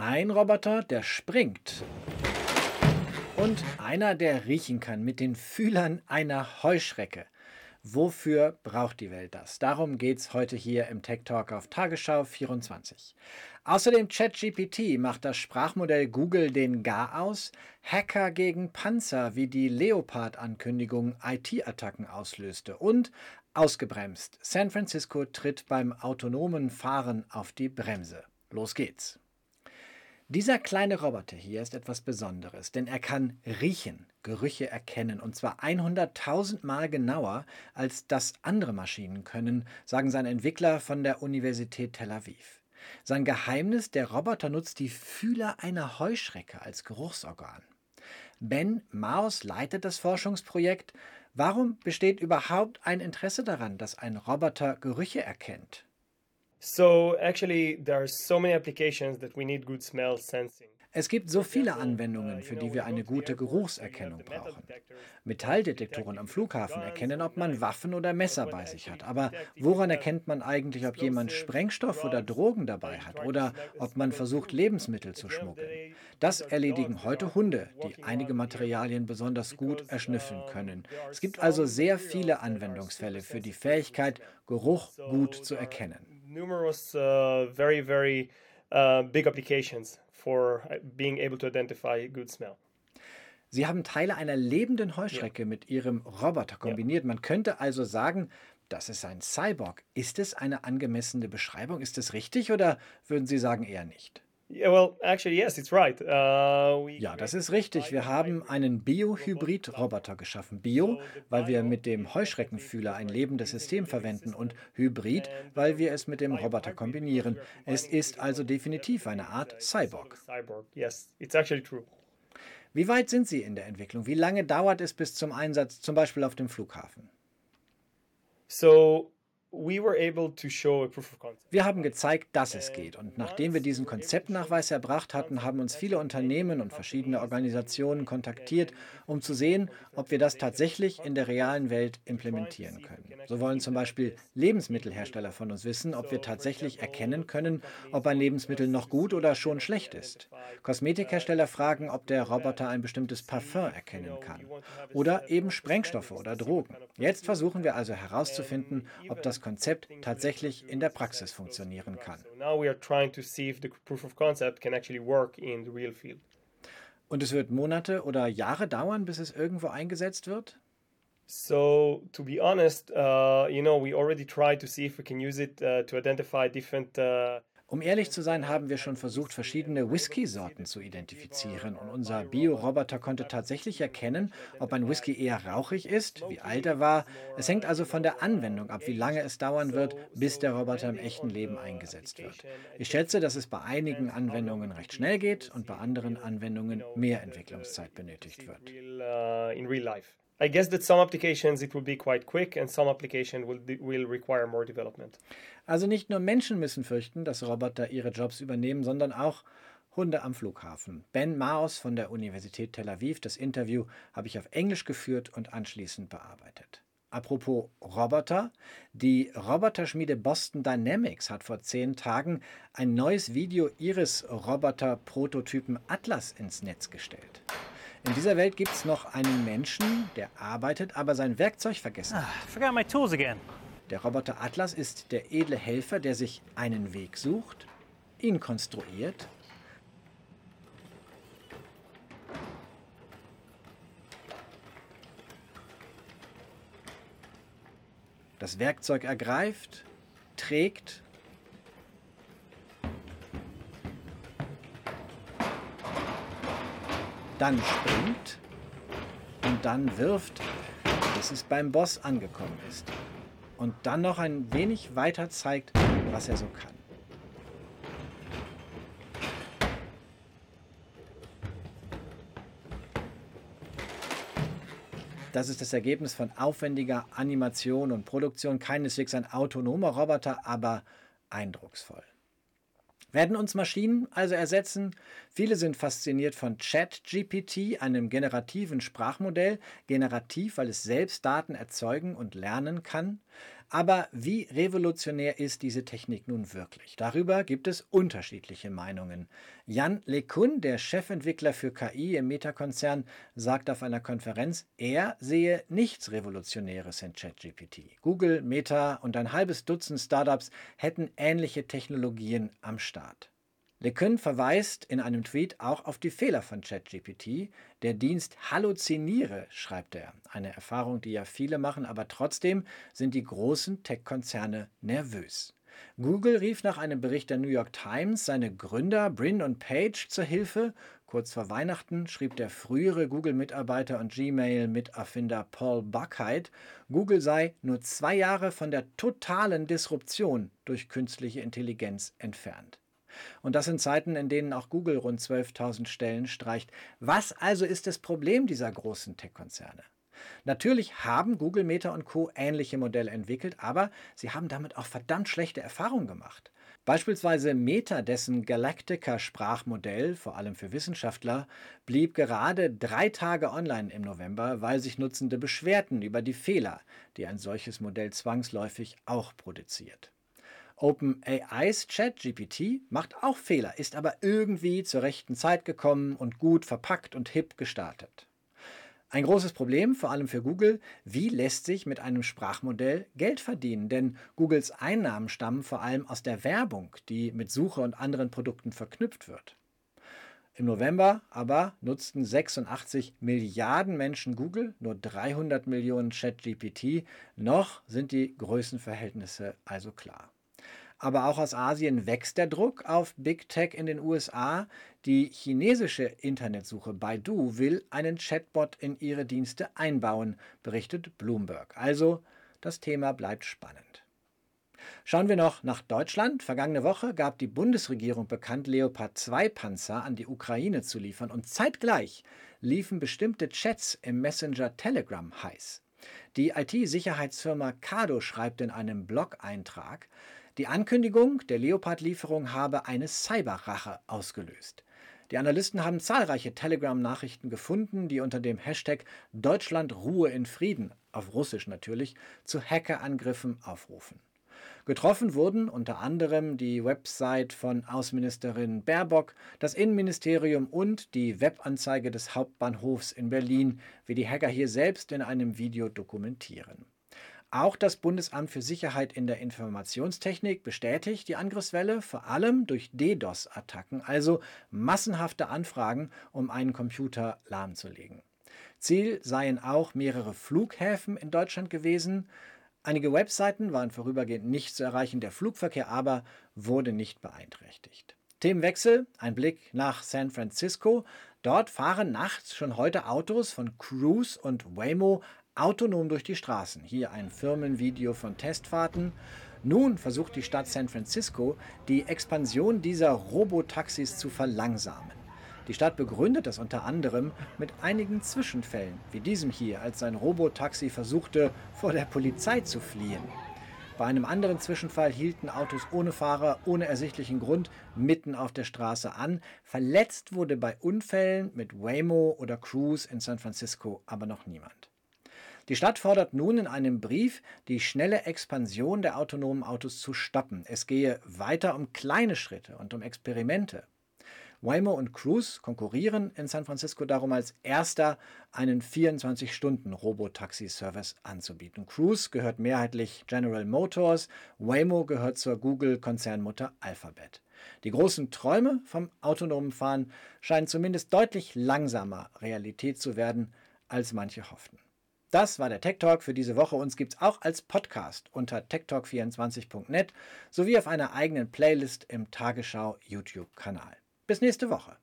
Ein Roboter, der springt. Und einer, der riechen kann mit den Fühlern einer Heuschrecke. Wofür braucht die Welt das? Darum geht es heute hier im Tech Talk auf Tagesschau 24. Außerdem ChatGPT macht das Sprachmodell Google den Gar aus, Hacker gegen Panzer, wie die Leopard-Ankündigung IT-Attacken auslöste und ausgebremst. San Francisco tritt beim autonomen Fahren auf die Bremse. Los geht's. Dieser kleine Roboter hier ist etwas Besonderes, denn er kann riechen, Gerüche erkennen und zwar 100.000 Mal genauer, als das andere Maschinen können, sagen seine Entwickler von der Universität Tel Aviv. Sein Geheimnis, der Roboter nutzt die Fühler einer Heuschrecke als Geruchsorgan. Ben Maus leitet das Forschungsprojekt. Warum besteht überhaupt ein Interesse daran, dass ein Roboter Gerüche erkennt? So actually, there are so many applications that we need good smell sensing. Es gibt so viele Anwendungen, für die wir eine gute Geruchserkennung brauchen. Metalldetektoren am Flughafen erkennen, ob man Waffen oder Messer bei sich hat. Aber woran erkennt man eigentlich, ob jemand Sprengstoff oder Drogen dabei hat oder ob man versucht, Lebensmittel zu schmuggeln? Das erledigen heute Hunde, die einige Materialien besonders gut erschnüffeln können. Es gibt also sehr viele Anwendungsfälle für die Fähigkeit, Geruch gut zu erkennen numerous uh, very very uh, big applications for uh, being able to identify good smell. Sie haben Teile einer lebenden Heuschrecke ja. mit Ihrem Roboter kombiniert. Ja. Man könnte also sagen, das ist ein Cyborg. Ist es eine angemessene Beschreibung? Ist es richtig oder würden Sie sagen eher nicht? Uh, ja, das ist richtig. Wir haben einen Bio-Hybrid-Roboter geschaffen. Bio, weil wir mit dem Heuschreckenfühler ein lebendes System verwenden und Hybrid, weil wir es mit dem Roboter kombinieren. Es ist also definitiv eine Art Cyborg. Wie weit sind Sie in der Entwicklung? Wie lange dauert es bis zum Einsatz, zum Beispiel auf dem Flughafen? So wir haben gezeigt, dass es geht. Und nachdem wir diesen Konzeptnachweis erbracht hatten, haben uns viele Unternehmen und verschiedene Organisationen kontaktiert, um zu sehen, ob wir das tatsächlich in der realen Welt implementieren können. So wollen zum Beispiel Lebensmittelhersteller von uns wissen, ob wir tatsächlich erkennen können, ob ein Lebensmittel noch gut oder schon schlecht ist. Kosmetikhersteller fragen, ob der Roboter ein bestimmtes Parfum erkennen kann. Oder eben Sprengstoffe oder Drogen. Jetzt versuchen wir also herauszufinden, ob das Konzept tatsächlich in der Praxis funktionieren kann. Und es wird Monate oder Jahre dauern, bis es irgendwo eingesetzt wird? So, to be honest, uh, you know, we already tried to see if we can use it uh, to identify different uh, um ehrlich zu sein, haben wir schon versucht, verschiedene Whisky-Sorten zu identifizieren und unser Bioroboter konnte tatsächlich erkennen, ob ein Whisky eher rauchig ist, wie alt er war. Es hängt also von der Anwendung ab, wie lange es dauern wird, bis der Roboter im echten Leben eingesetzt wird. Ich schätze, dass es bei einigen Anwendungen recht schnell geht und bei anderen Anwendungen mehr Entwicklungszeit benötigt wird. I guess that some applications it will be quite quick and some application will, will require more development. Also nicht nur Menschen müssen fürchten, dass Roboter ihre Jobs übernehmen, sondern auch Hunde am Flughafen. Ben Maus von der Universität Tel Aviv. Das Interview habe ich auf Englisch geführt und anschließend bearbeitet. Apropos Roboter. Die Roboterschmiede Boston Dynamics hat vor zehn Tagen ein neues Video ihres Roboter-Prototypen Atlas ins Netz gestellt. In dieser Welt gibt es noch einen Menschen, der arbeitet, aber sein Werkzeug vergessen ah, forgot my tools again. Der Roboter Atlas ist der edle Helfer, der sich einen Weg sucht, ihn konstruiert, das Werkzeug ergreift, trägt dann springt und dann wirft, bis es beim Boss angekommen ist. Und dann noch ein wenig weiter zeigt, was er so kann. Das ist das Ergebnis von aufwendiger Animation und Produktion. Keineswegs ein autonomer Roboter, aber eindrucksvoll. Werden uns Maschinen also ersetzen? Viele sind fasziniert von ChatGPT, einem generativen Sprachmodell, generativ, weil es selbst Daten erzeugen und lernen kann. Aber wie revolutionär ist diese Technik nun wirklich? Darüber gibt es unterschiedliche Meinungen. Jan LeCun, der Chefentwickler für KI im Meta-Konzern, sagt auf einer Konferenz, er sehe nichts Revolutionäres in ChatGPT. Google, Meta und ein halbes Dutzend Startups hätten ähnliche Technologien am Start. LeCun verweist in einem Tweet auch auf die Fehler von ChatGPT. Der Dienst halluziniere, schreibt er. Eine Erfahrung, die ja viele machen, aber trotzdem sind die großen Tech-Konzerne nervös. Google rief nach einem Bericht der New York Times seine Gründer Brin und Page zur Hilfe. Kurz vor Weihnachten schrieb der frühere Google-Mitarbeiter und Gmail-Miterfinder Paul Buckheit, Google sei nur zwei Jahre von der totalen Disruption durch künstliche Intelligenz entfernt. Und das in Zeiten, in denen auch Google rund 12.000 Stellen streicht. Was also ist das Problem dieser großen Tech-Konzerne? Natürlich haben Google, Meta und Co. ähnliche Modelle entwickelt, aber sie haben damit auch verdammt schlechte Erfahrungen gemacht. Beispielsweise Meta, dessen Galactica-Sprachmodell, vor allem für Wissenschaftler, blieb gerade drei Tage online im November, weil sich Nutzende beschwerten über die Fehler, die ein solches Modell zwangsläufig auch produziert. OpenAIs ChatGPT macht auch Fehler, ist aber irgendwie zur rechten Zeit gekommen und gut verpackt und hip gestartet. Ein großes Problem, vor allem für Google, wie lässt sich mit einem Sprachmodell Geld verdienen? Denn Googles Einnahmen stammen vor allem aus der Werbung, die mit Suche und anderen Produkten verknüpft wird. Im November aber nutzten 86 Milliarden Menschen Google, nur 300 Millionen ChatGPT. Noch sind die Größenverhältnisse also klar. Aber auch aus Asien wächst der Druck auf Big Tech in den USA. Die chinesische Internetsuche Baidu will einen Chatbot in ihre Dienste einbauen, berichtet Bloomberg. Also, das Thema bleibt spannend. Schauen wir noch nach Deutschland. Vergangene Woche gab die Bundesregierung bekannt, Leopard 2 Panzer an die Ukraine zu liefern und zeitgleich liefen bestimmte Chats im Messenger Telegram heiß. Die IT-Sicherheitsfirma Kado schreibt in einem Blog-Eintrag, die Ankündigung der Leopard-Lieferung habe eine Cyberrache ausgelöst. Die Analysten haben zahlreiche Telegram-Nachrichten gefunden, die unter dem Hashtag Deutschland Ruhe in Frieden, auf Russisch natürlich, zu Hackerangriffen aufrufen. Getroffen wurden unter anderem die Website von Außenministerin Baerbock, das Innenministerium und die Webanzeige des Hauptbahnhofs in Berlin, wie die Hacker hier selbst in einem Video dokumentieren. Auch das Bundesamt für Sicherheit in der Informationstechnik bestätigt die Angriffswelle vor allem durch DDoS-Attacken, also massenhafte Anfragen, um einen Computer lahmzulegen. Ziel seien auch mehrere Flughäfen in Deutschland gewesen. Einige Webseiten waren vorübergehend nicht zu erreichen, der Flugverkehr aber wurde nicht beeinträchtigt. Themenwechsel, ein Blick nach San Francisco. Dort fahren nachts schon heute Autos von Cruise und Waymo autonom durch die Straßen. Hier ein Firmenvideo von Testfahrten. Nun versucht die Stadt San Francisco, die Expansion dieser Robotaxis zu verlangsamen. Die Stadt begründet das unter anderem mit einigen Zwischenfällen, wie diesem hier, als sein Robotaxi versuchte, vor der Polizei zu fliehen. Bei einem anderen Zwischenfall hielten Autos ohne Fahrer, ohne ersichtlichen Grund, mitten auf der Straße an. Verletzt wurde bei Unfällen mit Waymo oder Cruise in San Francisco aber noch niemand. Die Stadt fordert nun in einem Brief, die schnelle Expansion der autonomen Autos zu stoppen. Es gehe weiter um kleine Schritte und um Experimente. Waymo und Cruise konkurrieren in San Francisco darum als erster einen 24-Stunden-Robotaxi-Service anzubieten. Cruise gehört mehrheitlich General Motors, Waymo gehört zur Google-Konzernmutter Alphabet. Die großen Träume vom autonomen Fahren scheinen zumindest deutlich langsamer Realität zu werden, als manche hofften. Das war der Tech Talk für diese Woche. Uns gibt es auch als Podcast unter techtalk24.net sowie auf einer eigenen Playlist im Tagesschau YouTube-Kanal. Bis nächste Woche.